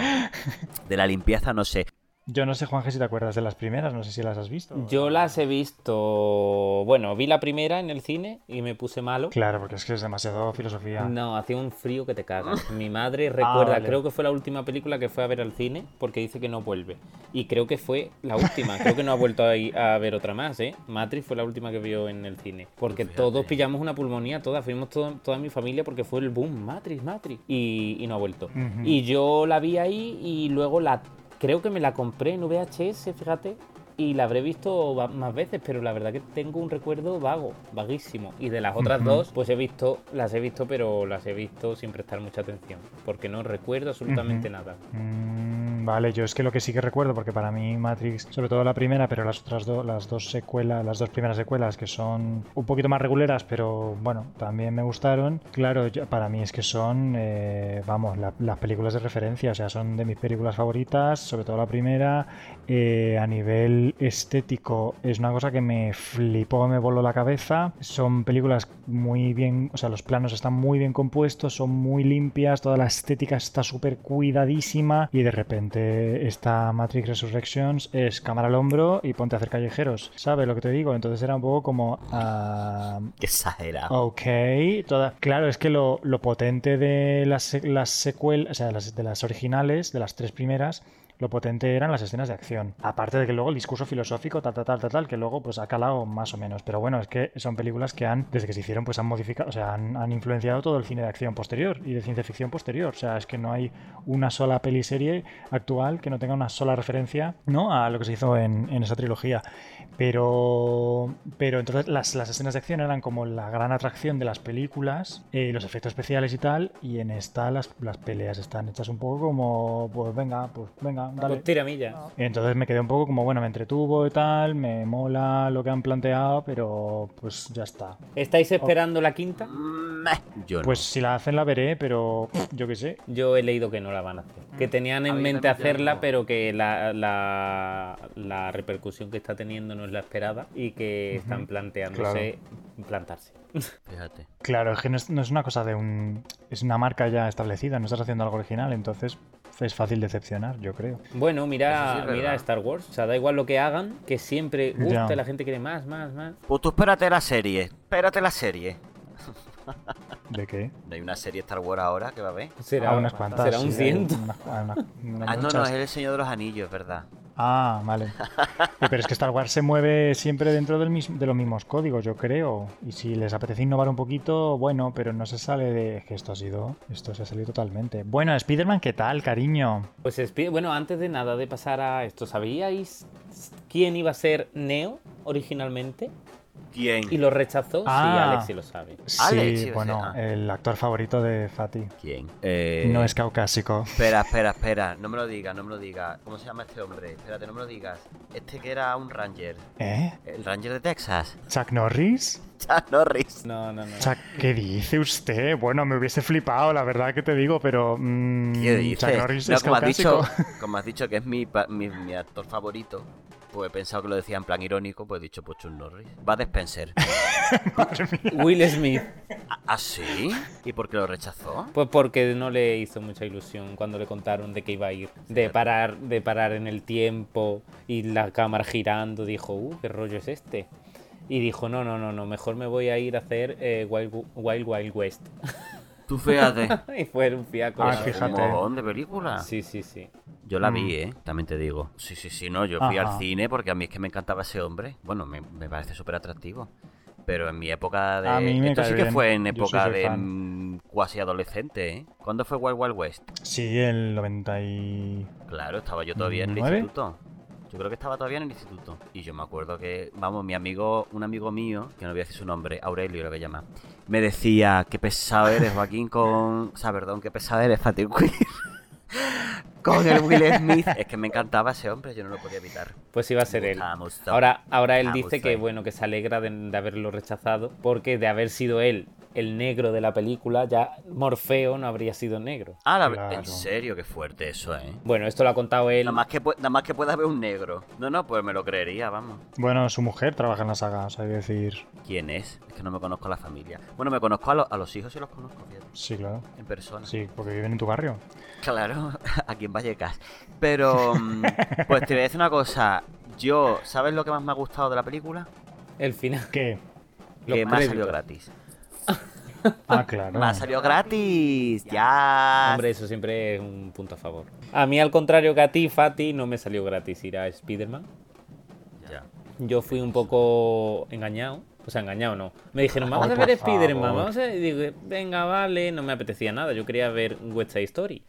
de la limpieza no sé. Yo no sé, Juan G, si te acuerdas de las primeras, no sé si las has visto. yo las he visto. Bueno, vi la primera en el cine y me puse malo. Claro, porque es que es demasiado filosofía. No, hacía un frío que te cagas. Mi madre recuerda, vale. creo que fue la última película que fue a ver al cine porque dice que no vuelve. Y creo que fue la última, creo que no ha vuelto a, ir a ver otra más, ¿eh? Matrix fue la última que vio en el cine. Porque Fíjate. todos pillamos una pulmonía, todas, fuimos todo- toda mi familia porque fue el boom, Matrix, Matrix. Y, y no ha vuelto. Y yo la vi ahí y luego la creo que me la compré en VHS, fíjate. Y la habré visto más veces, pero la verdad que tengo un recuerdo vago, vaguísimo. Y de las otras dos, pues he visto, las he visto, pero las he visto sin prestar mucha atención. Porque no recuerdo absolutamente nada. Mm, vale, yo es que lo que sí que recuerdo, porque para mí Matrix, sobre todo la primera, pero las otras dos, las dos secuelas, las dos primeras secuelas, que son un poquito más reguleras, pero bueno, también me gustaron. Claro, yo- para mí es que son, eh, vamos, la- las películas de referencia, o sea, son de mis películas favoritas, sobre todo la primera. Eh, a nivel estético, es una cosa que me flipó, me voló la cabeza. Son películas muy bien, o sea, los planos están muy bien compuestos, son muy limpias, toda la estética está súper cuidadísima y de repente esta Matrix Resurrections es cámara al hombro y ponte a hacer callejeros, ¿sabes lo que te digo? Entonces era un poco como... Qué exagerado. Ok, toda... claro, es que lo, lo potente de las, las secuelas, o sea, de las, de las originales, de las tres primeras, lo potente eran las escenas de acción. Aparte de que luego el discurso filosófico, tal, tal, tal, tal, que luego pues ha calado más o menos. Pero bueno, es que son películas que han, desde que se hicieron, pues han modificado, o sea, han, han influenciado todo el cine de acción posterior y de ciencia ficción posterior. O sea, es que no hay una sola peliserie actual que no tenga una sola referencia, ¿no? A lo que se hizo en, en esa trilogía. Pero, pero entonces las, las escenas de acción eran como la gran atracción de las películas, eh, los efectos especiales y tal, y en esta las, las peleas están hechas un poco como, pues venga, pues venga, dale. Pues tiramilla. Entonces me quedé un poco como, bueno, me entretuvo y tal, me mola lo que han planteado, pero pues ya está. ¿Estáis esperando la quinta? Yo no. Pues si la hacen la veré, pero yo qué sé. Yo he leído que no la van a hacer. Que tenían en mente hacerla, pero que la, la, la repercusión que está teniendo no es la esperada y que están planteándose plantarse. Fíjate. Claro, es que no es, no es una cosa de un... Es una marca ya establecida, no estás haciendo algo original, entonces es fácil decepcionar, yo creo. Bueno, mira, sí mira Star Wars. O sea, da igual lo que hagan, que siempre guste, Ya. la gente quiere más, más, más. Pues tú espérate la serie. Espérate la serie. ¿De qué? No hay una serie Star Wars ahora que va a ver. Será, Ah, unas cuantas. será un sí, ciento. unas- ah, una- unas Ah, no, no, es el Señor de los Anillos, es verdad. Ah, vale. Pero es que Star Wars se mueve siempre dentro del mis- de los mismos códigos, yo creo. Y si les apetece innovar un poquito, bueno, pero no se sale de... es que esto ha sido... Esto se ha salido totalmente. Bueno, Spider-Man, ¿qué tal, cariño? Pues bueno, antes de nada de pasar a esto, ¿sabíais quién iba a ser Neo originalmente? ¿Quién? Y lo rechazó. Ah. Sí, Alex sí lo sabe. Sí, bueno, ah. el actor favorito de Fati. ¿Quién? Eh, No es caucásico. Espera, espera, espera. No me lo digas, no me lo digas. ¿Cómo se llama este hombre? Espérate, no me lo digas. Este que era un Ranger. ¿Eh? El Ranger de Texas. ¿Chuck Norris? Chuck Norris. No, no, no. Chuck, ¿qué dice usted? Bueno, me hubiese flipado, la verdad que te digo, pero... mm, ¿Qué dices? Chuck Norris No, es como, has caucásico. dicho, como has dicho que es mi, mi, mi actor favorito. Pues he pensado que lo decía en plan irónico, pues he dicho pues Chuck Norris. Va de Spencer. Will Smith. ¿Ah, ¿Ah, sí? ¿Y por qué lo rechazó? Pues porque no le hizo mucha ilusión cuando le contaron de que iba a ir. De parar, de parar en el tiempo y la cámara girando. Dijo, uh, ¿qué rollo es este? Y dijo, no, no, no, no, mejor me voy a ir a hacer eh, Wild, Wild Wild West. Tú fíjate. y fue un fiaco. Ah, fíjate. Un mojón de película. Sí, sí, sí. Yo la Mm. vi, ¿eh? También te digo. Sí, sí, sí, no. Yo fui Ajá. al cine porque a mí es que me encantaba ese hombre. Bueno, me, me parece súper atractivo. Pero en mi época de. A mí me Esto sí que bien. fue en época de fan. mm, cuasi adolescente, ¿eh? ¿Cuándo fue Wild Wild West? Sí, el 90 y... Claro, estaba yo todavía en el instituto. Yo creo que estaba todavía en el instituto. Y yo me acuerdo que, vamos, mi amigo, un amigo mío, que no voy a decir su nombre, Aurelio lo que llama, me decía, qué pesado eres, Joaquín, con... O sea, perdón, qué pesado eres, Fatih Queen. Con el Will Smith. Es que me encantaba ese hombre, yo no lo podía evitar. Pues iba a ser él. Ahora, ahora él dice que bueno, que se alegra de, de haberlo rechazado, porque de haber sido él el negro de la película, ya Morfeo no habría sido negro. Ah, la- Claro. en serio, qué fuerte eso, ¿eh? Bueno, esto lo ha contado él. Nada más, que, nada más que pueda haber un negro. No, no, pues me lo creería, vamos. Bueno, su mujer trabaja en la saga, o sea, hay que decir... ¿Quién es? Es que no me conozco a la familia. Bueno, me conozco a, lo- a los hijos y los conozco, fíjate, Sí, claro. en persona. Sí, porque viven en tu barrio. Claro, aquí en Vallecas. Pero, mm, pues te voy a decir una cosa. Yo, ¿sabes lo que más me ha gustado de la película? El final. ¿Qué? Que me ha salido gratis. Ah, claro. Me ha salido gratis. Ya. Hombre, eso siempre es un punto a favor. A mí, al contrario que a ti, Fati, no me salió gratis ir a Spider-Man. Ya. Yo fui un poco engañado. O sea, engañado no. Me dijeron, vamos Ay, a ver Spider-Man, vamos a ver. Y digo, venga, vale, no me apetecía nada. Yo quería ver West Side Story.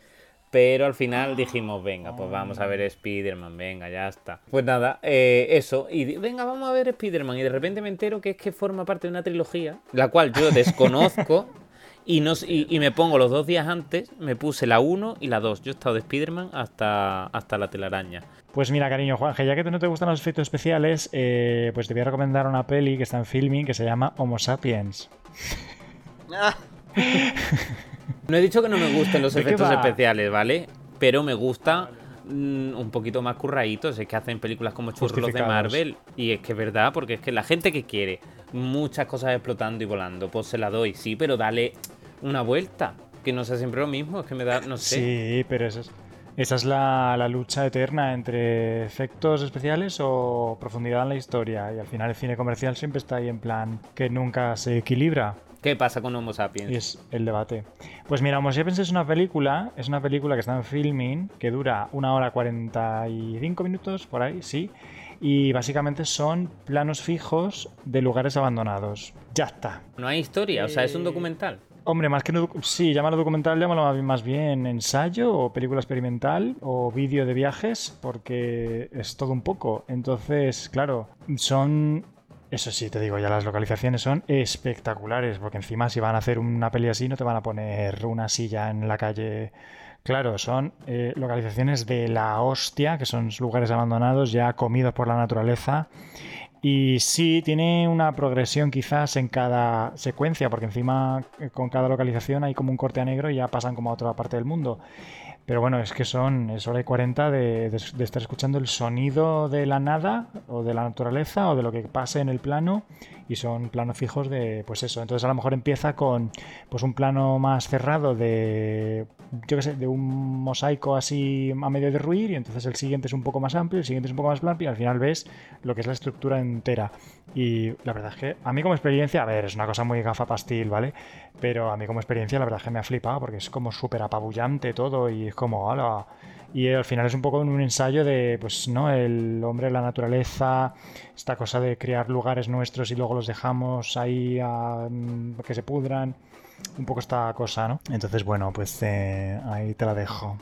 Pero al final dijimos, venga, pues vamos a ver Spider-Man, venga, ya está. Pues nada, eh, eso. Y venga, vamos a ver Spider-Man. Y de repente me entero que es que forma parte de una trilogía, la cual yo desconozco. Y, no, y, y me pongo los dos días antes, me puse la 1 y la 2. Yo he estado de Spider-Man hasta, hasta la telaraña. Pues mira, cariño Juanje, ya que no te gustan los efectos especiales, eh, pues te voy a recomendar una peli que está en filming que se llama Homo Sapiens. No he dicho que no me gusten los ¿De qué efectos especiales, ¿vale? Pero me gusta mm, un poquito más curraditos. Es que hacen películas como churros de. Marvel. Y es que es verdad, porque es que la gente que quiere muchas cosas explotando y volando, pues se la doy, sí, pero dale una vuelta. Que no sea siempre lo mismo, es que me da, no sé. Sí, pero eso es- esa es la, la lucha eterna entre efectos especiales o profundidad en la historia. Y al final el cine comercial siempre está ahí en plan que nunca se equilibra. ¿Qué pasa con Homo sapiens? Y es el debate. Pues mira, Homo Sapiens es una película, es una película que está en filming, que dura una hora 45 minutos, por ahí, sí. Y básicamente son planos fijos de lugares abandonados. Ya está. No hay historia, o sea, Eh, es un documental. Hombre, más que no, sí, llámalo documental, llámalo más bien ensayo o película experimental o vídeo de viajes, porque es todo un poco. Entonces, claro, son... Eso sí, te digo, ya las localizaciones son espectaculares, porque encima si van a hacer una peli así no te van a poner una silla en la calle. Claro, son eh, localizaciones de la hostia, que son lugares abandonados ya comidos por la naturaleza. Y sí, tiene una progresión quizás en cada secuencia, porque encima eh, con cada localización hay como un corte a negro y ya pasan como a otra parte del mundo. Pero bueno, es que son, es hora y 40 de, de- de estar escuchando el sonido de la nada o de la naturaleza o de lo que pase en el plano y son planos fijos de, pues eso. Entonces a lo mejor empieza con pues un plano más cerrado de, yo qué sé, de un mosaico así a medio derruir y entonces el siguiente es un poco más amplio, el siguiente es un poco más amplio y al final ves lo que es la estructura entera. Y la verdad es que a mí como experiencia, a ver, es una cosa muy gafa pastil, ¿vale? Pero a mí como experiencia la verdad es que me ha flipado porque es como súper apabullante todo y es como, ¡hala! Y al final es un poco un ensayo de, pues, ¿no? El hombre, la naturaleza, esta cosa de crear lugares nuestros y luego los dejamos ahí a mm, que se pudran. Un poco esta cosa, ¿no? Entonces, bueno, pues eh, ahí te la dejo.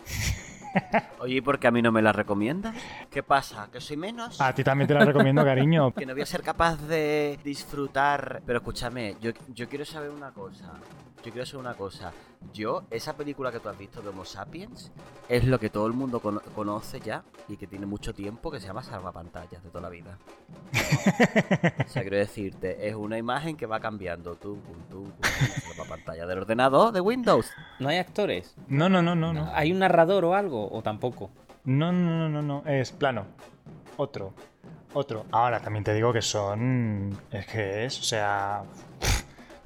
Oye, ¿y por qué a mí no me la recomiendas? ¿Qué pasa? ¿Que soy menos? A ti también te la recomiendo, cariño. Que no voy a ser capaz de disfrutar. Pero escúchame, yo, yo quiero saber una cosa. Yo quiero saber una cosa. Yo, esa película que tú has visto de Homo Sapiens, es lo que todo el mundo cono- conoce ya y que tiene mucho tiempo, que se llama Salvapantallas de toda la vida. o sea, quiero decirte, es una imagen que va cambiando. Tú, tú, salvapantalla del ordenador de Windows. ¿No hay actores? No, no, no, no, no. ¿Hay un narrador o algo? ¿O tampoco? No, no, no, no, no. Es plano. Otro. Otro. Ahora también te digo que son. Es que es, o sea.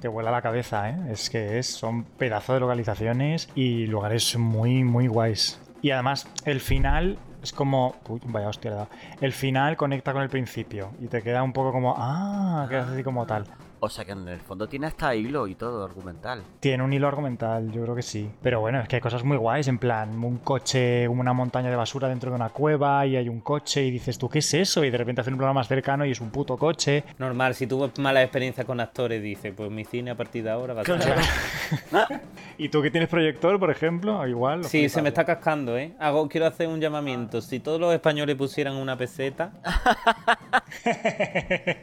Te vuela la cabeza, ¿eh? Es que es, son pedazos de localizaciones y lugares muy, muy guays. Y además, el final es como. Uy, vaya hostia. El final conecta con el principio y te queda un poco como. Ah, quedas así como tal. O sea que en el fondo tiene hasta hilo y todo argumental. Tiene un hilo argumental, yo creo que sí. Pero bueno, es que hay cosas muy guays, en plan, un coche, una montaña de basura dentro de una cueva y hay un coche y dices tú, ¿qué es eso? Y de repente hacen un programa más cercano y es un puto coche. Normal, si tuvo mala experiencia con actores, dice, pues mi cine a partir de ahora va a ser... ¿Y tú que tienes proyector, por ejemplo? Igual. Sí, se me está cascando, ¿eh? Hago, quiero hacer un llamamiento. Si todos los españoles pusieran una peseta,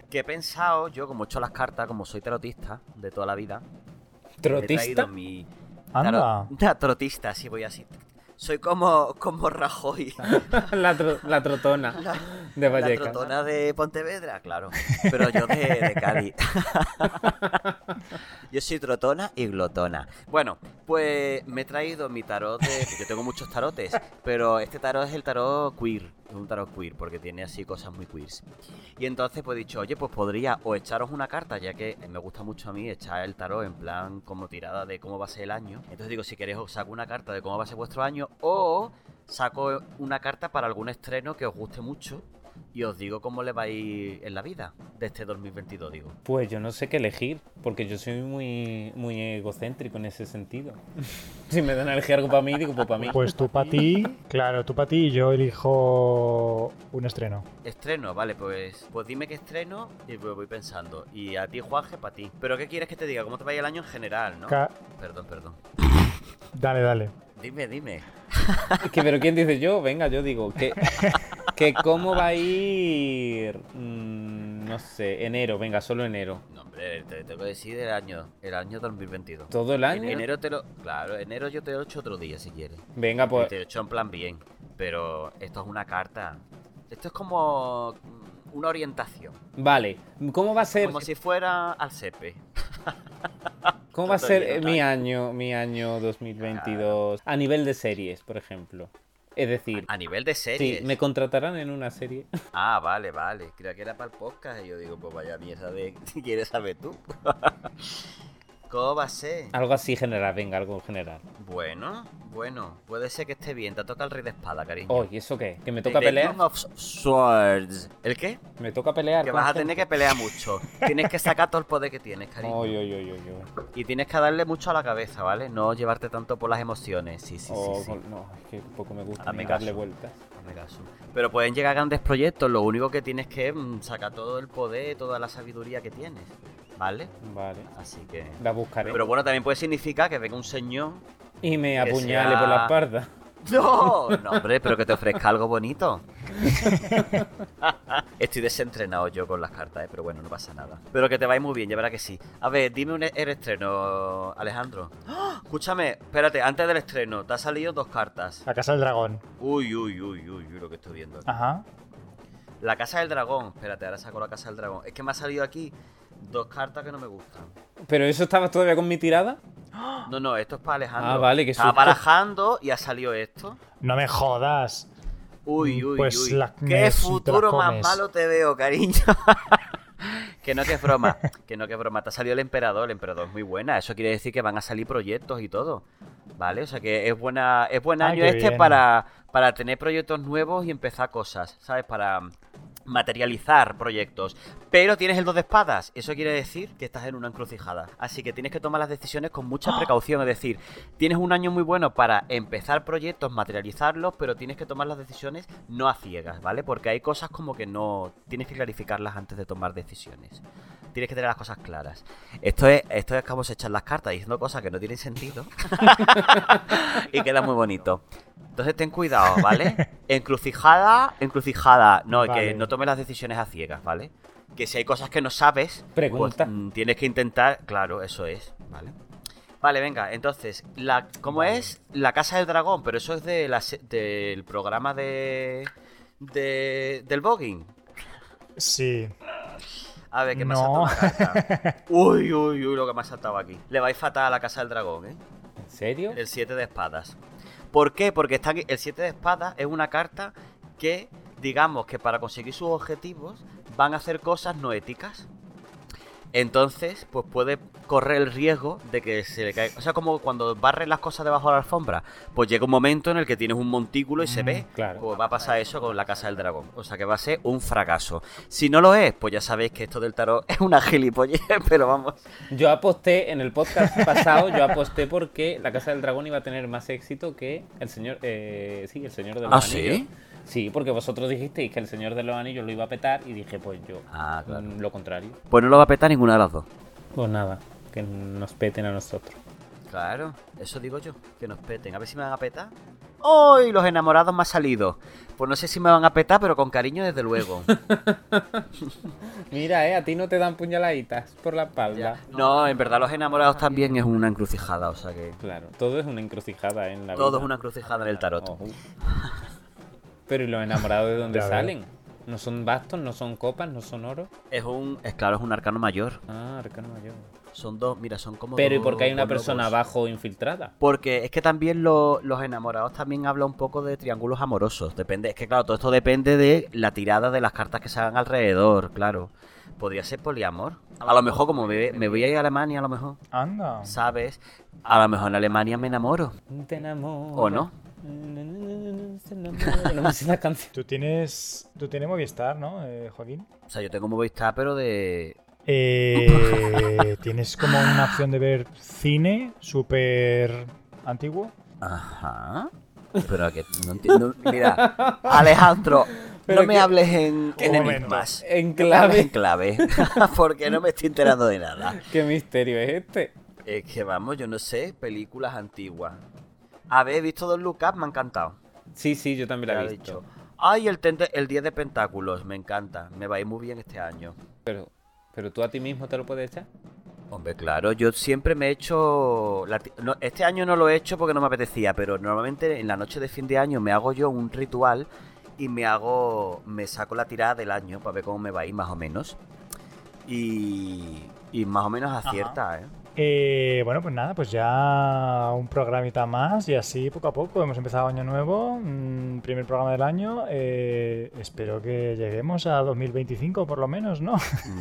Que he pensado, yo como he hecho las cartas, como soy tarotista de toda la vida, trotista, mi... Anda. Tarot- trotista, sí voy así. Soy como, como Rajoy. la, tro- la trotona de La Vallecas. trotona de Pontevedra, claro. Pero yo de, de Cádiz. yo soy trotona y glotona. Bueno, pues me he traído mi tarot de... Yo tengo muchos tarotes, pero este tarot es el tarot queer. Es un tarot queer porque tiene así cosas muy queers. Y entonces pues he dicho, oye, pues podría o echaros una carta, ya que me gusta mucho a mí echar el tarot en plan como tirada de cómo va a ser el año. Entonces digo, si queréis os saco una carta de cómo va a ser vuestro año o saco una carta para algún estreno que os guste mucho y os digo cómo le va a ir en la vida de este 2022, digo. Pues yo no sé qué elegir, porque yo soy muy, muy egocéntrico en ese sentido. si me dan a elegir algo para mí, digo, pues para mí. Pues tú para ti, claro, tú para ti y yo elijo un estreno. Estreno, vale, pues pues dime qué estreno y pues voy pensando. Y a ti, Juanje, para ti. Pero ¿qué quieres que te diga? ¿Cómo te vaya el año en general, no? Ca- Perdón, perdón. Dale, dale. Dime, dime. que, pero ¿quién dice yo? Venga, yo digo, que, que cómo va a ir... mm, no sé, enero, venga, solo enero. No, hombre, te tengo que decir el año, el año 2022. ¿Todo el año? En enero te lo... Claro, enero yo te lo echo otro día si quieres. Venga, pues... te lo echo en plan bien. Pero esto es una carta. Esto es como una orientación. Vale, ¿cómo va a ser, Como si fuera al CEPE. cómo va a ser eh, mi año, mi año 2022 a nivel de series, por ejemplo? Es decir, A nivel de sí, series. ¿me contratarán en una serie? Ah, vale, vale. Creía que era para el podcast. Y yo digo, pues vaya mierda de. ¿Quieres saber tú? ¿Cómo va a ser? Algo así general, venga, algo general. Bueno, bueno. Puede ser que esté bien. Te toca el rey de espada, cariño. Oh, ¿y eso qué? ¿Que me toca the pelear? Of Swords. ¿El qué? ¿Me toca pelear? Que vas a tener que pelear mucho. Tienes que sacar todo el poder que tienes, cariño. Oy, oy, oy, oy, oy. Y tienes que darle mucho a la cabeza, ¿vale? No llevarte tanto por las emociones. Sí, sí, Oh, sí. sí. con- No, es que poco me gusta Hazme darle vueltas. Hazme caso. Pero pueden llegar grandes proyectos. Lo único que tienes que mm, sacar todo el poder, toda la sabiduría que tienes. ¿Vale? Vale, Así que. la buscaré. Pero bueno, también puede significar que venga un señor. y me apuñale sea- por la espalda. ¡No! No, hombre, pero que te ofrezca algo bonito. Estoy desentrenado yo con las cartas, ¿eh? pero bueno, no pasa nada. Pero que te vaya muy bien, ya verás que sí. A ver, dime un, el estreno, Alejandro. ¡Ah! Escúchame, espérate, antes del estreno, te han salido dos cartas. La Casa del Dragón. Uy, uy, uy, uy, uy, lo que estoy viendo. aquí. Ajá. La Casa del Dragón. Espérate, ahora saco la Casa del Dragón. Es que me ha salido aquí dos cartas que no me gustan. ¿Pero eso estabas todavía con mi tirada? No, no, esto es para Alejandro. Ah, vale, qué Estaba barajando y ha salido esto. No me jodas. Uy, uy, Pues uy. la- Qué la futuro más malo te veo, cariño. que no que es broma, que no que es broma. Te ha salido el emperador, el emperador es muy buena. Eso quiere decir que van a salir proyectos y todo. ¿Vale? O sea que es buena, es buen año este bien. para, para tener proyectos nuevos y empezar cosas, ¿sabes? Para materializar proyectos. Pero tienes el dos de espadas. Eso quiere decir que estás en una encrucijada. Así que tienes que tomar las decisiones con mucha precaución. Es decir, tienes un año muy bueno para empezar proyectos, materializarlos, pero tienes que tomar las decisiones no a ciegas, ¿vale? Porque hay cosas como que no. Tienes que clarificarlas antes de tomar decisiones. Tienes que tener las cosas claras. Esto es, esto es como se echan las cartas diciendo cosas que no tienen sentido. y queda muy bonito. Entonces ten cuidado, ¿vale? Encrucijada, encrucijada. No, Vale. que no tomes las decisiones a ciegas, ¿vale? Que si hay cosas que no sabes, Pregunta. pues, mm, tienes que intentar. Claro, eso es, ¿vale? Vale, venga, entonces, la, ¿cómo es? La Casa del Dragón, pero eso es de la se- del programa de, de. del voguing. Sí. A ver, ¿qué me ha No. Uy, uy, uy, lo que me ha saltado aquí. Le vais fatal a la Casa del Dragón, ¿eh? ¿En serio? El 7 de espadas. ¿Por qué? Porque el 7 de espadas es una carta que digamos que para conseguir sus objetivos van a hacer cosas no éticas. Entonces, pues puede correr el riesgo de que se le caiga. O sea, como cuando barren las cosas debajo de la alfombra, pues llega un momento en el que tienes un montículo y se Mm, ve. claro. Pues va a pasar eso con la casa del dragón. O sea que va a ser un fracaso. Si no lo es, pues ya sabéis que esto del tarot es una gilipollez, pero vamos. Yo aposté en el podcast pasado, yo aposté porque la Casa del Dragón iba a tener más éxito que el señor, eh, sí, el Señor de los ¿Ah, Anillos. sí? Sí, porque vosotros dijisteis que el Señor de los Anillos lo iba a petar y dije, pues yo, Ah, claro. mm, lo contrario. Pues no lo va a petar ninguna de las dos. Pues nada, que nos peten a nosotros. Claro, eso digo yo, que nos peten. A ver si me van a petar. ¡Ay! los enamorados me ha salido. Pues no sé si me van a petar, pero con cariño desde luego. Mira, eh, a ti no te dan puñaladitas por la espalda. No, en verdad los enamorados también es una encrucijada, o sea que Claro, todo es una encrucijada en la vida. todo es una encrucijada en el tarot. Ojo. Pero ¿y los enamorados de dónde salen? ¿No son bastos, no son copas, no son oro? Es un, es claro, es un arcano mayor. Ah, arcano mayor. Son dos, mira, son como Pero ¿y por qué hay una persona abajo infiltrada? Porque es que también lo- los enamorados también habla un poco de triángulos amorosos. Depende, es que claro, todo esto depende de la tirada de las cartas que se hagan alrededor, claro. Podría ser poliamor. A lo mejor, como me, me voy a ir a Alemania, a lo mejor, Anda. ¿sabes? A lo mejor en Alemania me enamoro. Te enamoro. ¿O no? Se enamora. No me sé la canción. Tú tienes, tú tienes Movistar, ¿no, eh, Joaquín? O sea, yo tengo Movistar, pero de... Eh, ¿Tienes como una opción de ver cine súper antiguo? Ajá. Pero que no entiendo. Mira, Alejandro, Pero no me que- hables en, en enigmas. En hables en clave. clave. Porque no me estoy enterando de nada. ¿Qué misterio es este? Es que vamos, yo no sé, películas antiguas. A ver, he visto Don Look Up, me ha encantado. Sí, sí, yo también la he visto. dicho. Ay, el, tente- el 10 de Pentáculos, me encanta. Me va a ir muy bien este año. Pero, pero tú a ti mismo te lo puedes echar. Hombre, claro, yo siempre me he hecho... la ti- no, este año no lo he hecho porque no me apetecía, pero normalmente en la noche de fin de año me hago yo un ritual y me hago... Me saco la tirada del año para ver cómo me va a ir más o menos. Y... Y más o menos acierta, ¿eh? Eh, bueno, pues nada, pues ya un programita más y así poco a poco. Hemos empezado año nuevo, mm, primer programa del año. eh, espero que lleguemos a 2025 por lo menos, ¿no?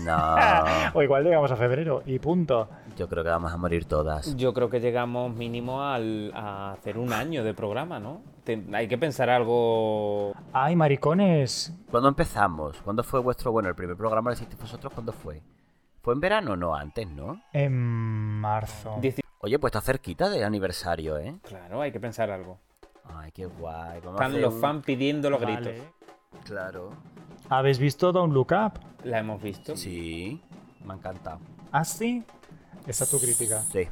No, o igual llegamos a febrero y punto. yo creo que vamos a morir todas. Yo creo que llegamos mínimo al, a hacer un año de programa, ¿no? Te- hay que pensar algo... ¡Ay, maricones! ¿Cuándo empezamos? ¿Cuándo fue vuestro... Bueno, el primer programa lo hicisteis vosotros, ¿cuándo fue? ¿Fue en verano? No, antes, ¿no? En marzo. Oye, pues está cerquita del aniversario, ¿eh? Claro, hay que pensar algo. Ay, qué guay. Vamos Están los un- fans pidiendo los Vale. gritos. Claro. ¿Habéis visto Don't Look Up? La hemos visto. Sí, me ha encantado. ¿Ah, sí? Esa es tu crítica. Sí.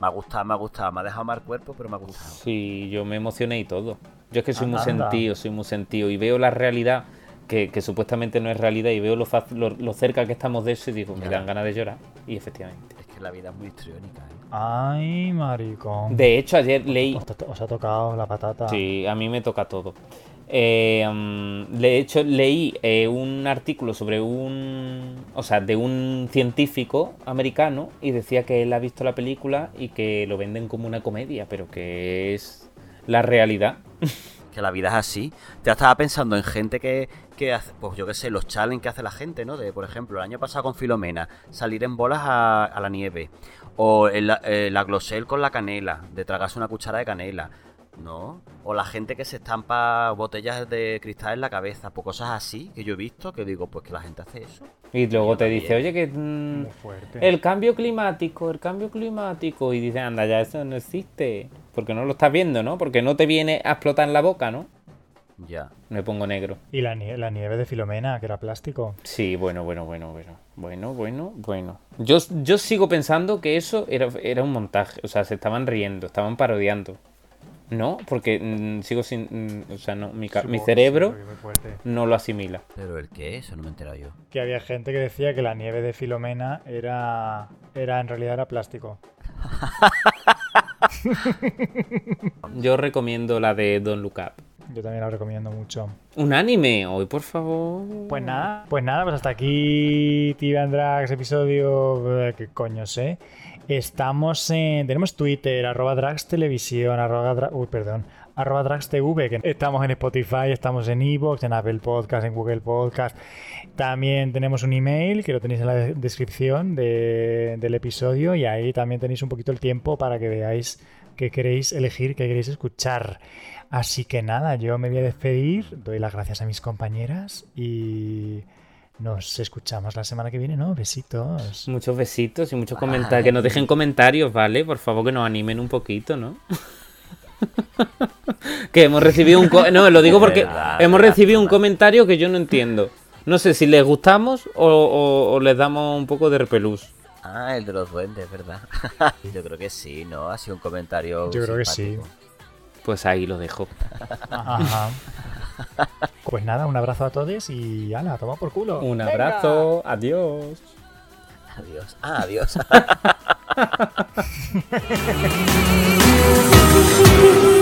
Me ha gustado, me ha gustado. Me ha dejado mal cuerpo, pero me ha gustado. Sí, yo me emocioné y todo. Yo es que soy muy Anda. sentido, soy muy sentido. Y veo la realidad, que, que supuestamente no es realidad, y veo lo, fácil- lo, lo cerca que estamos de eso y digo, me dan ganas de llorar. Y efectivamente. Es que la vida es muy histriónica, ¿eh? ¡Ay, maricón! De hecho, ayer leí... Os, os ha tocado la patata. Sí, a mí me toca todo. Eh, mm, de hecho, leí eh, un artículo sobre un. O sea, de un científico americano y decía que él ha visto la película y que lo venden como una comedia, pero que es la realidad. Que la vida es así. Te estaba pensando en gente que, que hace, pues yo qué sé, los challenges que hace la gente, ¿no? De, por ejemplo, el año pasado con Filomena, salir en bolas a, la nieve. O eh, la glosel con la canela, de tragarse una cuchara de canela. ¿No? O la gente que se estampa botellas de cristal en la cabeza. Pues cosas así que yo he visto que digo, pues que la gente hace eso. Y luego te también. dice, oye, que. mm, el cambio climático, el cambio climático. Y dice, anda, ya eso no existe. Porque no lo estás viendo, ¿no? Porque no te viene a explotar en la boca, ¿no? Ya. Me pongo negro. Y la, nie- la nieve de Filomena, que era plástico. Sí, bueno, bueno, bueno, bueno. Bueno, bueno, bueno. Yo, yo sigo pensando que eso era, era un montaje. O sea, se estaban riendo, estaban parodiando. ¿No? Porque mm, sigo sin. mm, o sea, no, mi, ca- mi cerebro no lo asimila. Pero el qué, eso no me he enterado yo. Que había gente que decía que la nieve de Filomena era, era en realidad era plástico. Yo recomiendo la de Don't Look Up. Yo también la recomiendo mucho. Un anime hoy, por favor. Pues nada, pues nada, pues hasta aquí and Drags episodio, eh, qué coño sé. Estamos en, tenemos Twitter, arroba Drags Televisión, arroba, dra- uy, perdón, arroba que estamos en Spotify, estamos en Evox, en Apple Podcast, en Google Podcast. También tenemos un email que lo tenéis en la de- descripción de- del episodio y ahí también tenéis un poquito el tiempo para que veáis qué queréis elegir, qué queréis escuchar. Así que nada, yo me voy a despedir, doy las gracias a mis compañeras y nos escuchamos la semana que viene, ¿no? Besitos. Muchos besitos y muchos comentarios. Que nos dejen comentarios, ¿vale? Por favor, que nos animen un poquito, ¿no? que hemos recibido un... co- No, lo digo porque Verdad, hemos verdad, recibido un comentario que yo no entiendo. No sé si les gustamos o, o- o les damos un poco de repelús. Ah, el de los duendes, ¿verdad? Yo creo que sí, ¿no? Ha sido un comentario. Yo creo que sí. Pues ahí lo dejo. Ajá. Pues nada, un abrazo a todos y ala, toma por culo. Un Venga. abrazo. Adiós. Adiós. Ah, adiós.